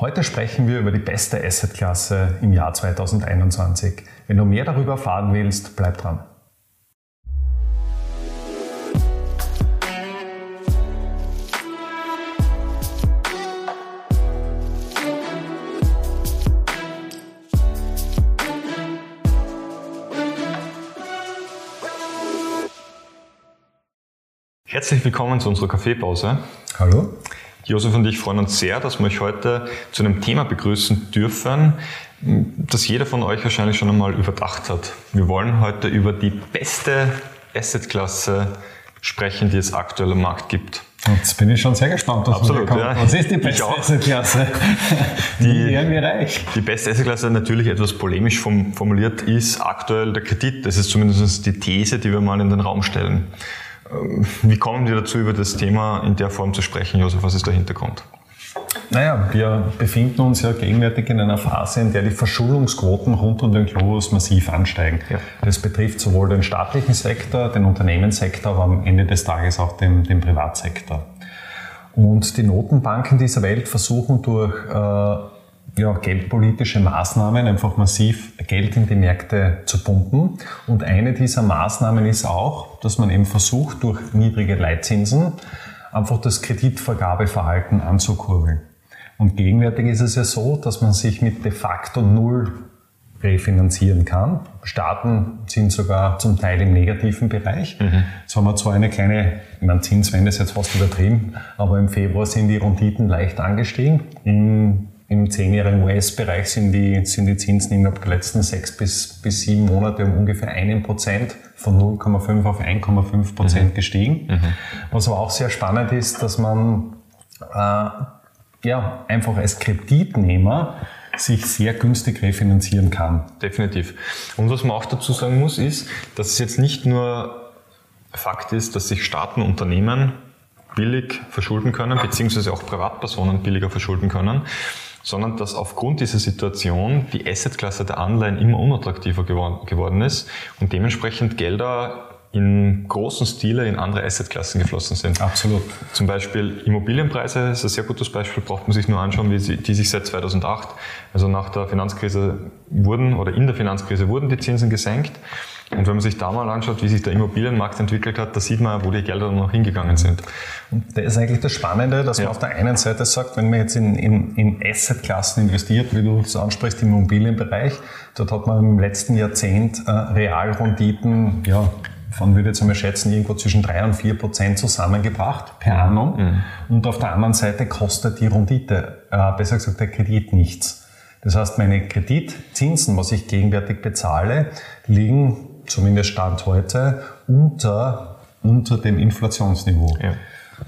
Heute sprechen wir über die beste Assetklasse im Jahr 2021. Wenn du mehr darüber erfahren willst, bleib dran. Herzlich willkommen zu unserer Kaffeepause. Hallo. Josef und ich freuen uns sehr, dass wir euch heute zu einem Thema begrüßen dürfen, das jeder von euch wahrscheinlich schon einmal überdacht hat. Wir wollen heute über die beste Assetklasse sprechen, die es aktuell am Markt gibt. Jetzt bin ich schon sehr gespannt, was Absolut, kommt. Ja. Was ist die beste Assetklasse? Die werden wir reich. Die beste Assetklasse, natürlich etwas polemisch formuliert, ist aktuell der Kredit. Das ist zumindest die These, die wir mal in den Raum stellen. Ähm, wie kommen wir dazu, über das Thema in der Form zu sprechen, Josef? Was ist der Hintergrund? Naja, wir befinden uns ja gegenwärtig in einer Phase, in der die Verschuldungsquoten rund um den Globus massiv ansteigen. Ja. Das betrifft sowohl den staatlichen Sektor, den Unternehmenssektor, aber am Ende des Tages auch den, den Privatsektor. Und die Notenbanken dieser Welt versuchen durch äh, ja, geldpolitische Maßnahmen, einfach massiv Geld in die Märkte zu pumpen. Und eine dieser Maßnahmen ist auch, dass man eben versucht, durch niedrige Leitzinsen einfach das Kreditvergabeverhalten anzukurbeln. Und gegenwärtig ist es ja so, dass man sich mit de facto null refinanzieren kann. Staaten sind sogar zum Teil im negativen Bereich. Mhm. Jetzt haben wir zwar eine kleine, ich meine, Zinswende ist jetzt fast übertrieben, aber im Februar sind die Renditen leicht angestiegen. Im im zehnjährigen US-Bereich sind die, sind die Zinsen innerhalb der letzten sechs bis, bis sieben Monate um ungefähr einen Prozent von 0,5 auf 1,5 Prozent mhm. gestiegen. Mhm. Was aber auch sehr spannend ist, dass man äh, ja, einfach als Kreditnehmer sich sehr günstig refinanzieren kann. Definitiv. Und was man auch dazu sagen muss, ist, dass es jetzt nicht nur Fakt ist, dass sich Staaten, Unternehmen billig verschulden können, beziehungsweise auch Privatpersonen billiger verschulden können, sondern dass aufgrund dieser Situation die Assetklasse der Anleihen immer unattraktiver geworden ist und dementsprechend Gelder in großen Stile in andere Assetklassen geflossen sind. Absolut. Zum Beispiel Immobilienpreise ist ein sehr gutes Beispiel, braucht man sich nur anschauen, wie sie, die sich seit 2008, also nach der Finanzkrise wurden oder in der Finanzkrise wurden die Zinsen gesenkt und wenn man sich da mal anschaut, wie sich der Immobilienmarkt entwickelt hat, da sieht man, wo die Gelder noch hingegangen sind. Und das ist eigentlich das Spannende, dass ja. man auf der einen Seite sagt, wenn man jetzt in, in, in Assetklassen investiert, wie du es ansprichst, im Immobilienbereich, dort hat man im letzten Jahrzehnt äh, Realrenditen, ja, von würde ich jetzt einmal schätzen, irgendwo zwischen drei und vier Prozent zusammengebracht per annum. Mhm. Und auf der anderen Seite kostet die Rendite, äh, besser gesagt der Kredit nichts. Das heißt, meine Kreditzinsen, was ich gegenwärtig bezahle, liegen zumindest Stand heute, unter, unter dem Inflationsniveau. Ja.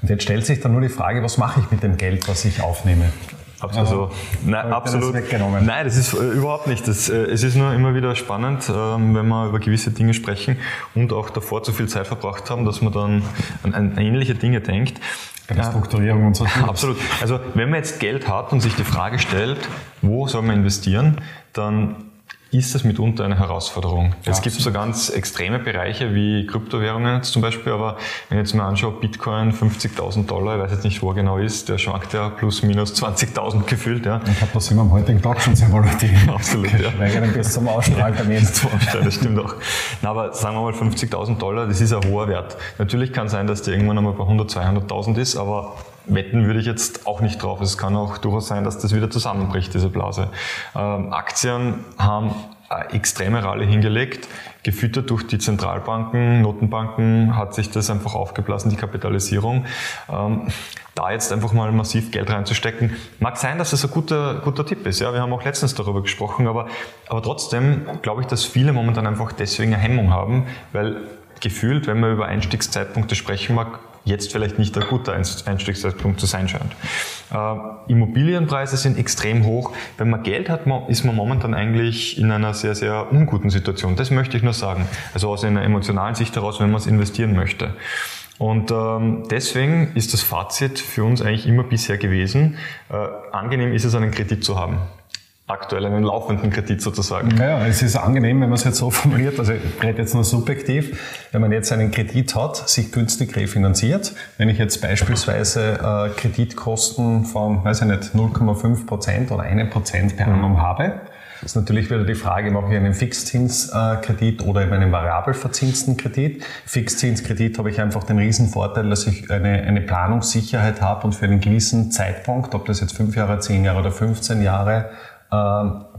Und jetzt stellt sich dann nur die Frage, was mache ich mit dem Geld, was ich aufnehme? Also, nein, absolut. Das nein, das ist äh, überhaupt nicht. Das, äh, es ist nur immer wieder spannend, ähm, wenn wir über gewisse Dinge sprechen und auch davor zu viel Zeit verbracht haben, dass man dann an, an ähnliche Dinge denkt. Bei der Strukturierung und so. Absolut. Also wenn man jetzt Geld hat und sich die Frage stellt, wo soll man investieren, dann ist das mitunter eine Herausforderung. Es gibt so ganz extreme Bereiche wie Kryptowährungen zum Beispiel, aber wenn ich jetzt mal anschaue, Bitcoin 50.000 Dollar, ich weiß jetzt nicht, wo er genau ist, der schwankt ja plus minus 20.000 gefühlt. Ja. Ich glaube, da sind wir am heutigen Tag schon sehr volatil. Absolut, ja. Schweigern bis zum Ausstrahltermin. zum Ausstrahl, das stimmt auch. Na, aber sagen wir mal 50.000 Dollar, das ist ein hoher Wert. Natürlich kann sein, dass der irgendwann einmal bei 100, 200.000 ist, aber wetten würde ich jetzt auch nicht drauf. Es kann auch durchaus sein, dass das wieder zusammenbricht, diese Blase. Ähm, Aktien haben extreme Rallye hingelegt, gefüttert durch die Zentralbanken, Notenbanken hat sich das einfach aufgeblasen, die Kapitalisierung. Ähm, da jetzt einfach mal massiv Geld reinzustecken, mag sein, dass das ein guter, guter Tipp ist. Ja, wir haben auch letztens darüber gesprochen, aber, aber trotzdem glaube ich, dass viele momentan einfach deswegen eine Hemmung haben, weil gefühlt, wenn man über Einstiegszeitpunkte sprechen mag, jetzt vielleicht nicht ein guter Einstiegszeitpunkt zu sein scheint. Äh, Immobilienpreise sind extrem hoch. Wenn man Geld hat, ist man momentan eigentlich in einer sehr, sehr unguten Situation. Das möchte ich nur sagen. Also aus einer emotionalen Sicht heraus, wenn man es investieren möchte. Und ähm, deswegen ist das Fazit für uns eigentlich immer bisher gewesen, äh, angenehm ist es, einen Kredit zu haben. Aktuell einen laufenden Kredit sozusagen. Naja, es ist angenehm, wenn man es jetzt so formuliert, also ich rede jetzt nur subjektiv, wenn man jetzt einen Kredit hat, sich günstig refinanziert, wenn ich jetzt beispielsweise äh, Kreditkosten von, weiß ich nicht, 0,5 Prozent oder 1 Prozent per annum habe, ist natürlich wieder die Frage, mache ich einen Fixzinskredit oder eben einen variabel verzinsten Kredit. Fixzinskredit habe ich einfach den Riesenvorteil, dass ich eine, eine Planungssicherheit habe und für einen gewissen Zeitpunkt, ob das jetzt fünf Jahre, zehn Jahre oder 15 Jahre äh,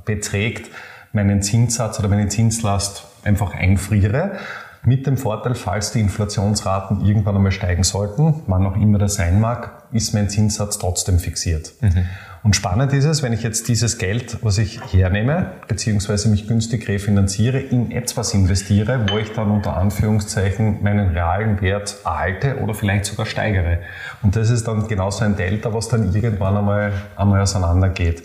beträgt, meinen Zinssatz oder meine Zinslast einfach einfriere. Mit dem Vorteil, falls die Inflationsraten irgendwann einmal steigen sollten, wann auch immer das sein mag, ist mein Zinssatz trotzdem fixiert. Mhm. Und spannend ist es, wenn ich jetzt dieses Geld, was ich hernehme, beziehungsweise mich günstig refinanziere, in etwas investiere, wo ich dann unter Anführungszeichen meinen realen Wert erhalte oder vielleicht sogar steigere. Und das ist dann genauso ein Delta, was dann irgendwann einmal, einmal auseinandergeht.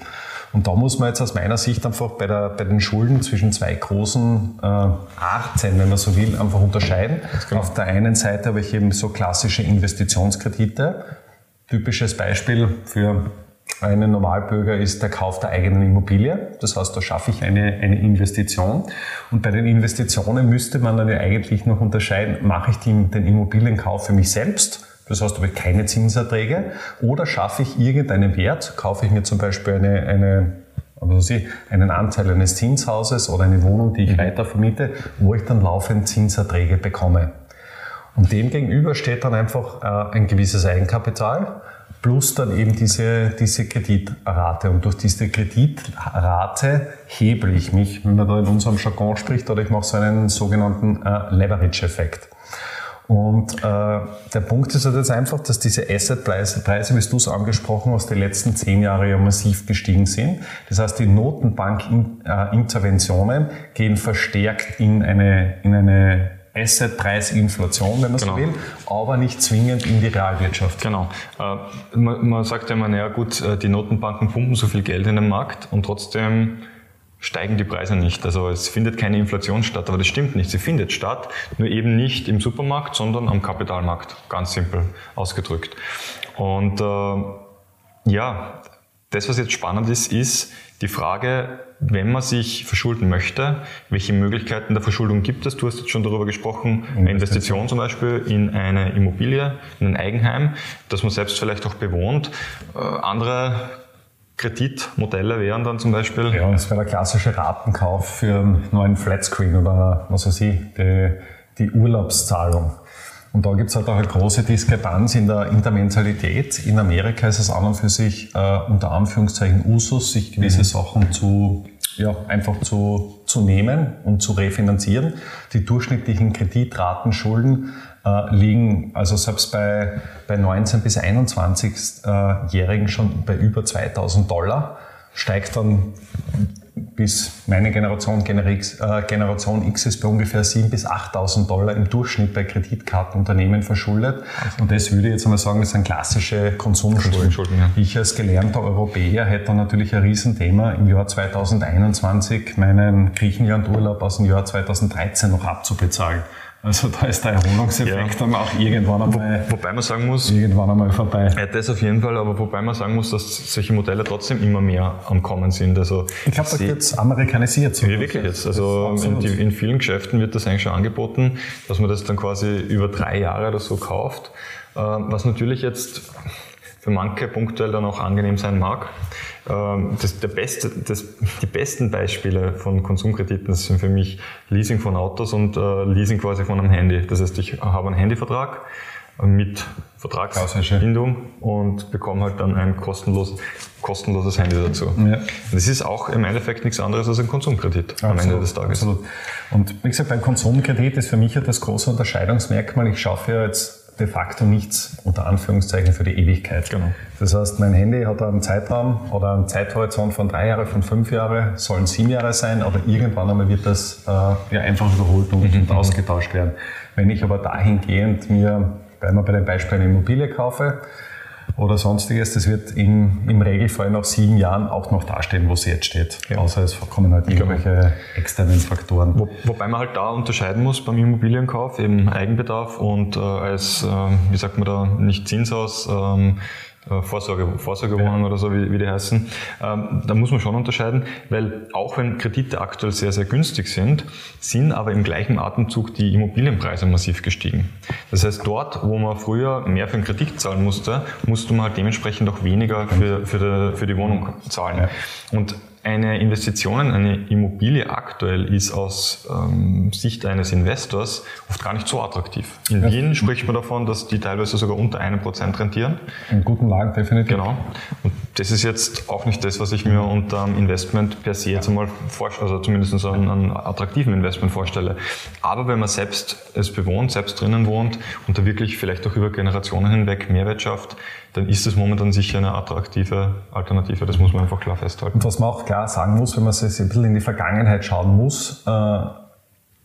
Und da muss man jetzt aus meiner Sicht einfach bei, der, bei den Schulden zwischen zwei großen äh, Arten, wenn man so will, einfach unterscheiden. Genau. Auf der einen Seite habe ich eben so klassische Investitionskredite. Typisches Beispiel für einen Normalbürger ist der Kauf der eigenen Immobilie. Das heißt, da schaffe ich eine, eine Investition. Und bei den Investitionen müsste man dann ja eigentlich noch unterscheiden, mache ich den, den Immobilienkauf für mich selbst das heißt, habe ich keine Zinserträge oder schaffe ich irgendeinen Wert, kaufe ich mir zum Beispiel eine, eine also einen Anteil eines Zinshauses oder eine Wohnung, die ich mhm. weiter vermiete, wo ich dann laufend Zinserträge bekomme. Und dem gegenüber steht dann einfach äh, ein gewisses Eigenkapital plus dann eben diese, diese Kreditrate. Und durch diese Kreditrate hebel ich mich, wenn man da in unserem Jargon spricht, oder ich mache so einen sogenannten äh, Leverage-Effekt. Und äh, der Punkt ist halt jetzt einfach, dass diese Assetpreise, Preise, wie du es angesprochen hast, die letzten zehn Jahre ja massiv gestiegen sind. Das heißt, die Notenbankinterventionen gehen verstärkt in eine, in eine Assetpreisinflation, wenn man so will, aber nicht zwingend in die Realwirtschaft. Genau. Äh, man, man sagt ja immer, naja gut, äh, die Notenbanken pumpen so viel Geld in den Markt und trotzdem steigen die Preise nicht. Also es findet keine Inflation statt, aber das stimmt nicht. Sie findet statt, nur eben nicht im Supermarkt, sondern am Kapitalmarkt, ganz simpel ausgedrückt. Und äh, ja, das, was jetzt spannend ist, ist die Frage, wenn man sich verschulden möchte, welche Möglichkeiten der Verschuldung gibt es? Du hast jetzt schon darüber gesprochen, eine Investition zum Beispiel in eine Immobilie, in ein Eigenheim, das man selbst vielleicht auch bewohnt. Äh, andere Kreditmodelle wären dann zum Beispiel? Ja, das wäre der klassische Ratenkauf für einen neuen Flatscreen oder was weiß ich, die, die Urlaubszahlung. Und da gibt es halt auch eine große Diskrepanz in der, Mentalität. In Amerika ist es an und für sich äh, unter Anführungszeichen Usus, sich gewisse mhm. Sachen zu, ja, einfach zu, zu nehmen und zu refinanzieren. Die durchschnittlichen Kreditratenschulden äh, liegen also selbst bei, bei 19- bis 21-Jährigen schon bei über 2000 Dollar, steigt dann bis meine Generation, äh, Generation X ist bei ungefähr 7.000 bis 8.000 Dollar im Durchschnitt bei Kreditkartenunternehmen verschuldet. Und das würde ich jetzt einmal sagen, das sind klassische Konsumschulden. Konsumschulden ja. Ich als gelernter Europäer hätte dann natürlich ein Riesenthema, im Jahr 2021 meinen Griechenlandurlaub aus dem Jahr 2013 noch abzubezahlen. Also da ist der Erholungseffekt ja. dann auch irgendwann einmal, Wo, wobei man sagen muss, irgendwann einmal vorbei. Ja, das auf jeden Fall, aber wobei man sagen muss, dass solche Modelle trotzdem immer mehr am Kommen sind. Also ich glaube, da wird es amerikanisiert. So ja, wirklich jetzt. Also in, die, in, vielen Geschäften wird das eigentlich schon angeboten, dass man das dann quasi über drei Jahre oder so kauft. Äh, was natürlich jetzt für manche punktuell dann auch angenehm sein mag. Ähm, das, der beste, das, die besten Beispiele von Konsumkrediten sind für mich Leasing von Autos und äh, Leasing quasi von einem Handy. Das heißt, ich habe einen Handyvertrag mit Vertragsbindung und bekomme halt dann ein kostenlos, kostenloses Handy dazu. Ja. Das ist auch im Endeffekt nichts anderes als ein Konsumkredit absolut, am Ende des Tages. Absolut. Und wie gesagt, beim Konsumkredit ist für mich ja das große Unterscheidungsmerkmal. Ich schaffe ja jetzt de facto nichts unter Anführungszeichen für die Ewigkeit. Genau. Das heißt, mein Handy hat einen Zeitraum oder einen Zeithorizont von drei Jahre, von fünf Jahre, sollen sieben Jahre sein, aber irgendwann einmal wird das äh, ja einfach überholt und, und mhm. ausgetauscht werden. Wenn ich aber dahingehend mir, bleiben wir bei dem Beispiel eine Immobilie kaufe, oder sonstiges, das wird im, im Regelfall nach sieben Jahren auch noch dastehen, wo es jetzt steht. Ja. Außer es kommen halt irgendwelche externen Faktoren. Wo, wobei man halt da unterscheiden muss beim Immobilienkauf, eben Eigenbedarf und äh, als, äh, wie sagt man da, nicht Zinshaus, ähm, äh, Vorsorge, Vorsorgewohnungen ja. oder so, wie, wie die heißen. Ähm, da muss man schon unterscheiden, weil auch wenn Kredite aktuell sehr, sehr günstig sind, sind aber im gleichen Atemzug die Immobilienpreise massiv gestiegen. Das heißt, dort, wo man früher mehr für einen Kredit zahlen musste, musste man halt dementsprechend auch weniger für, für, die, für die Wohnung zahlen. Ja. Und eine Investition in eine Immobilie aktuell ist aus ähm, Sicht eines Investors oft gar nicht so attraktiv. In ja. Wien spricht man davon, dass die teilweise sogar unter einem Prozent rentieren. In guten Lagen definitiv. Genau. Und das ist jetzt auch nicht das, was ich mir unter einem Investment per se jetzt einmal vorstelle, also zumindest so einen, einen attraktiven Investment vorstelle. Aber wenn man selbst es bewohnt, selbst drinnen wohnt und da wirklich vielleicht auch über Generationen hinweg Mehrwert schafft, dann ist es momentan sicher eine attraktive Alternative. Das muss man einfach klar festhalten. Und was man auch klar sagen muss, wenn man sich ein bisschen in die Vergangenheit schauen muss, äh,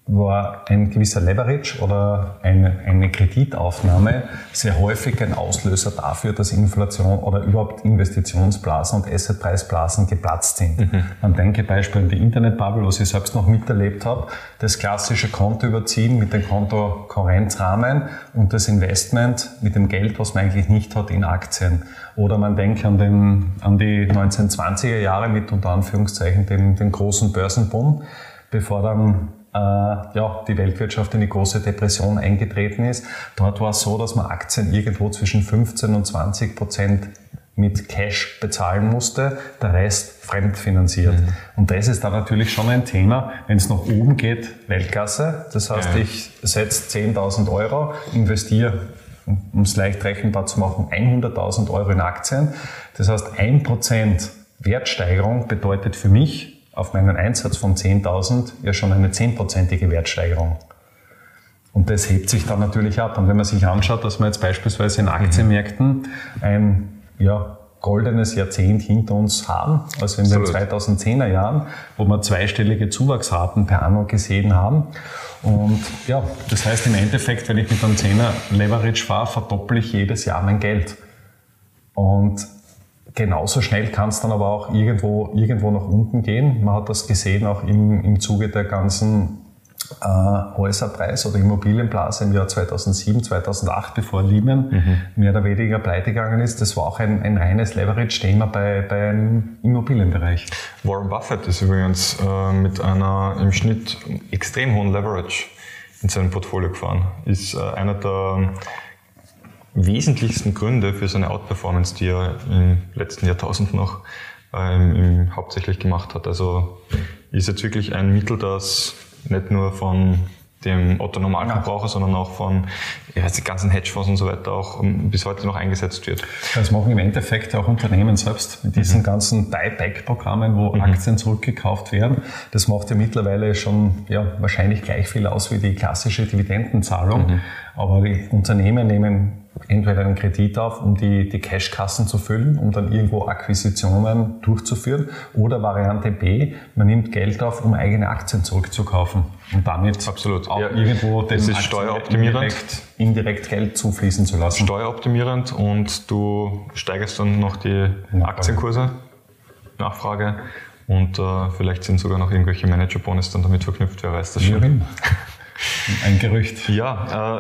war ein gewisser Leverage oder eine, eine Kreditaufnahme sehr häufig ein Auslöser dafür, dass Inflation oder überhaupt Investitionsblasen und Assetpreisblasen geplatzt sind. Mhm. Man denke Beispiel an die Internetbubble, was ich selbst noch miterlebt habe, das klassische Konto überziehen mit dem Kontokorrenzrahmen und das Investment mit dem Geld, was man eigentlich nicht hat, in Aktien. Oder man denkt an, den, an die 1920er Jahre mit unter Anführungszeichen den, den großen Börsenboom, bevor dann ja, die Weltwirtschaft in die große Depression eingetreten ist. Dort war es so, dass man Aktien irgendwo zwischen 15 und 20 Prozent mit Cash bezahlen musste, der Rest fremdfinanziert. Mhm. Und das ist dann natürlich schon ein Thema, wenn es nach oben geht, Weltklasse. Das heißt, ja. ich setze 10.000 Euro, investiere, um es leicht rechenbar zu machen, 100.000 Euro in Aktien. Das heißt, 1% Wertsteigerung bedeutet für mich auf meinen Einsatz von 10.000 ja schon eine 10%ige Wertsteigerung. Und das hebt sich dann natürlich ab. Und wenn man sich anschaut, dass wir jetzt beispielsweise in Aktienmärkten ein ja, goldenes Jahrzehnt hinter uns haben, also in den 2010er Jahren, wo wir zweistellige Zuwachsraten per Anno gesehen haben. Und ja, das heißt im Endeffekt, wenn ich mit einem 10er Leverage fahre, verdoppel ich jedes Jahr mein Geld. Und genauso schnell kann es dann aber auch irgendwo, irgendwo nach unten gehen. Man hat das gesehen auch im, im Zuge der ganzen äh, Häuserpreis- oder Immobilienblase im Jahr 2007, 2008, bevor Lehman mhm. mehr oder weniger pleite gegangen ist. Das war auch ein, ein reines Leverage-Thema bei, beim Immobilienbereich. Warren Buffett ist übrigens äh, mit einer im Schnitt extrem hohen Leverage in seinem Portfolio gefahren. Ist äh, einer der wesentlichsten Gründe für seine Outperformance, die er im letzten Jahrtausend noch ähm, hauptsächlich gemacht hat. Also ist jetzt wirklich ein Mittel, das nicht nur von dem Otto Normalverbraucher, sondern auch von ja, die ganzen Hedgefonds und so weiter auch ähm, bis heute noch eingesetzt wird. Das machen im Endeffekt auch Unternehmen selbst mit diesen mhm. ganzen Buyback-Programmen, wo mhm. Aktien zurückgekauft werden. Das macht ja mittlerweile schon ja, wahrscheinlich gleich viel aus wie die klassische Dividendenzahlung. Mhm. Aber die Unternehmen nehmen entweder einen Kredit auf, um die, die Cashkassen zu füllen, um dann irgendwo Akquisitionen durchzuführen. Oder Variante B, man nimmt Geld auf, um eigene Aktien zurückzukaufen und damit Absolut. auch ja. irgendwo den das ist steueroptimierend. Indirekt, indirekt, Geld zufließen zu lassen. Steueroptimierend und du steigerst dann noch die Aktienkurse, Nachfrage und äh, vielleicht sind sogar noch irgendwelche Managerbonus dann damit verknüpft, wer weiß das schon. Ein Gerücht. Ja,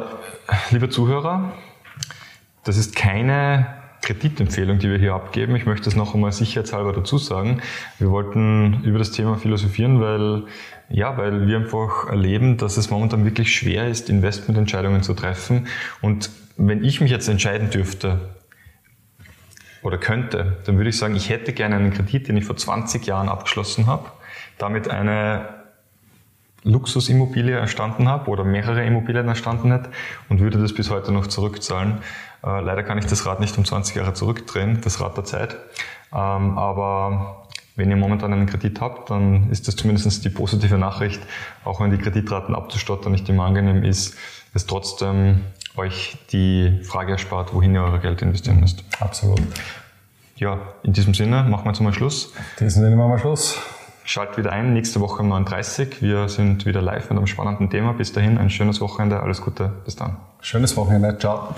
äh, liebe Zuhörer, das ist keine Kreditempfehlung, die wir hier abgeben. Ich möchte das noch einmal sicherheitshalber dazu sagen. Wir wollten über das Thema philosophieren, weil, ja, weil wir einfach erleben, dass es momentan wirklich schwer ist, Investmententscheidungen zu treffen. Und wenn ich mich jetzt entscheiden dürfte, oder könnte, dann würde ich sagen, ich hätte gerne einen Kredit, den ich vor 20 Jahren abgeschlossen habe, damit eine Luxusimmobilie erstanden habe oder mehrere Immobilien erstanden hätte und würde das bis heute noch zurückzahlen. Äh, leider kann ich das Rad nicht um 20 Jahre zurückdrehen, das Rad der Zeit. Ähm, aber wenn ihr momentan einen Kredit habt, dann ist das zumindest die positive Nachricht, auch wenn die Kreditraten abzustottern nicht immer angenehm ist, es trotzdem euch die Frage erspart, wohin ihr euer Geld investieren müsst. Absolut. Ja, in diesem Sinne machen wir jetzt mal Schluss. In diesem Sinne machen wir Schluss. Schalt wieder ein, nächste Woche um 9.30 Wir sind wieder live mit einem spannenden Thema. Bis dahin ein schönes Wochenende, alles Gute, bis dann. Schönes Wochenende, ciao.